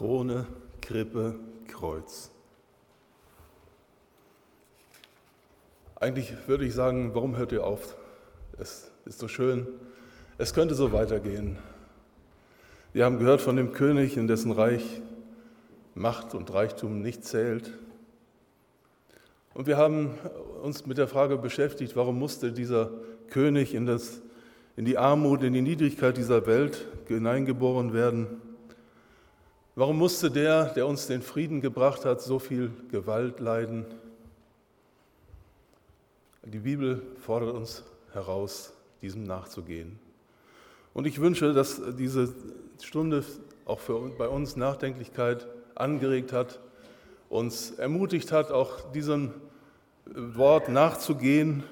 Krone, Krippe, Kreuz. Eigentlich würde ich sagen, warum hört ihr auf? Es ist so schön. Es könnte so weitergehen. Wir haben gehört von dem König, in dessen Reich Macht und Reichtum nicht zählt. Und wir haben uns mit der Frage beschäftigt, warum musste dieser König in, das, in die Armut, in die Niedrigkeit dieser Welt hineingeboren werden? Warum musste der, der uns den Frieden gebracht hat, so viel Gewalt leiden? Die Bibel fordert uns heraus, diesem nachzugehen. Und ich wünsche, dass diese Stunde auch für, bei uns Nachdenklichkeit angeregt hat, uns ermutigt hat, auch diesem Wort nachzugehen,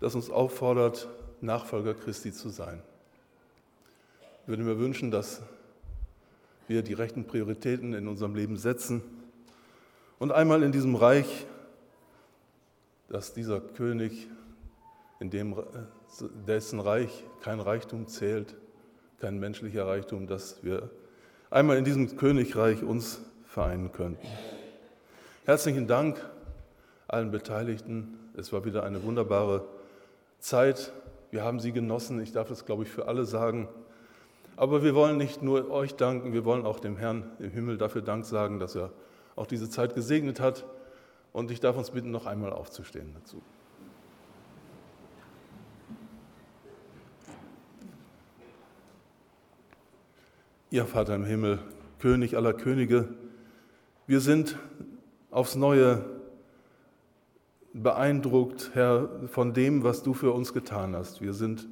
das uns auffordert, Nachfolger Christi zu sein. Ich würde mir wünschen, dass wir die rechten Prioritäten in unserem Leben setzen und einmal in diesem Reich, dass dieser König, in dem dessen Reich kein Reichtum zählt, kein menschlicher Reichtum, dass wir einmal in diesem Königreich uns vereinen könnten. Herzlichen Dank allen Beteiligten. Es war wieder eine wunderbare Zeit. Wir haben sie genossen. Ich darf es, glaube ich, für alle sagen. Aber wir wollen nicht nur euch danken, wir wollen auch dem Herrn im Himmel dafür Dank sagen, dass er auch diese Zeit gesegnet hat. Und ich darf uns bitten, noch einmal aufzustehen dazu. Ihr Vater im Himmel, König aller Könige, wir sind aufs Neue beeindruckt, Herr, von dem, was du für uns getan hast. Wir sind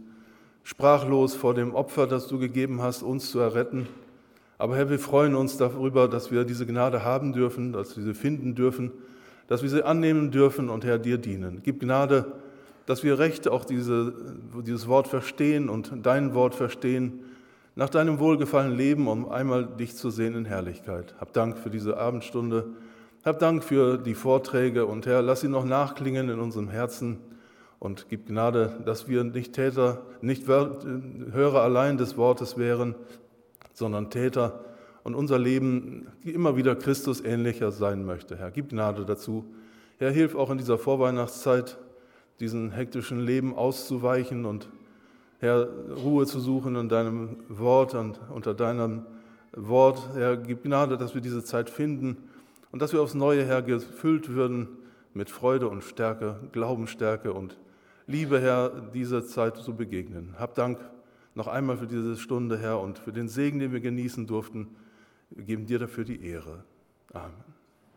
sprachlos vor dem Opfer, das du gegeben hast, uns zu erretten. Aber Herr, wir freuen uns darüber, dass wir diese Gnade haben dürfen, dass wir sie finden dürfen, dass wir sie annehmen dürfen und Herr, dir dienen. Gib Gnade, dass wir recht auch diese, dieses Wort verstehen und dein Wort verstehen, nach deinem Wohlgefallen leben, um einmal dich zu sehen in Herrlichkeit. Hab Dank für diese Abendstunde. Hab Dank für die Vorträge und Herr, lass sie noch nachklingen in unserem Herzen und gib Gnade, dass wir nicht Täter, nicht Hörer allein des Wortes wären, sondern Täter und unser Leben immer wieder Christus ähnlicher sein möchte. Herr, gib Gnade dazu. Herr, hilf auch in dieser Vorweihnachtszeit, diesen hektischen Leben auszuweichen und Herr, Ruhe zu suchen in deinem Wort und unter deinem Wort. Herr, gib Gnade, dass wir diese Zeit finden und dass wir aufs Neue, Herr, gefüllt würden mit Freude und Stärke, Glaubensstärke und Liebe, Herr, dieser Zeit zu begegnen. Hab Dank noch einmal für diese Stunde, Herr, und für den Segen, den wir genießen durften. Wir geben dir dafür die Ehre. Amen.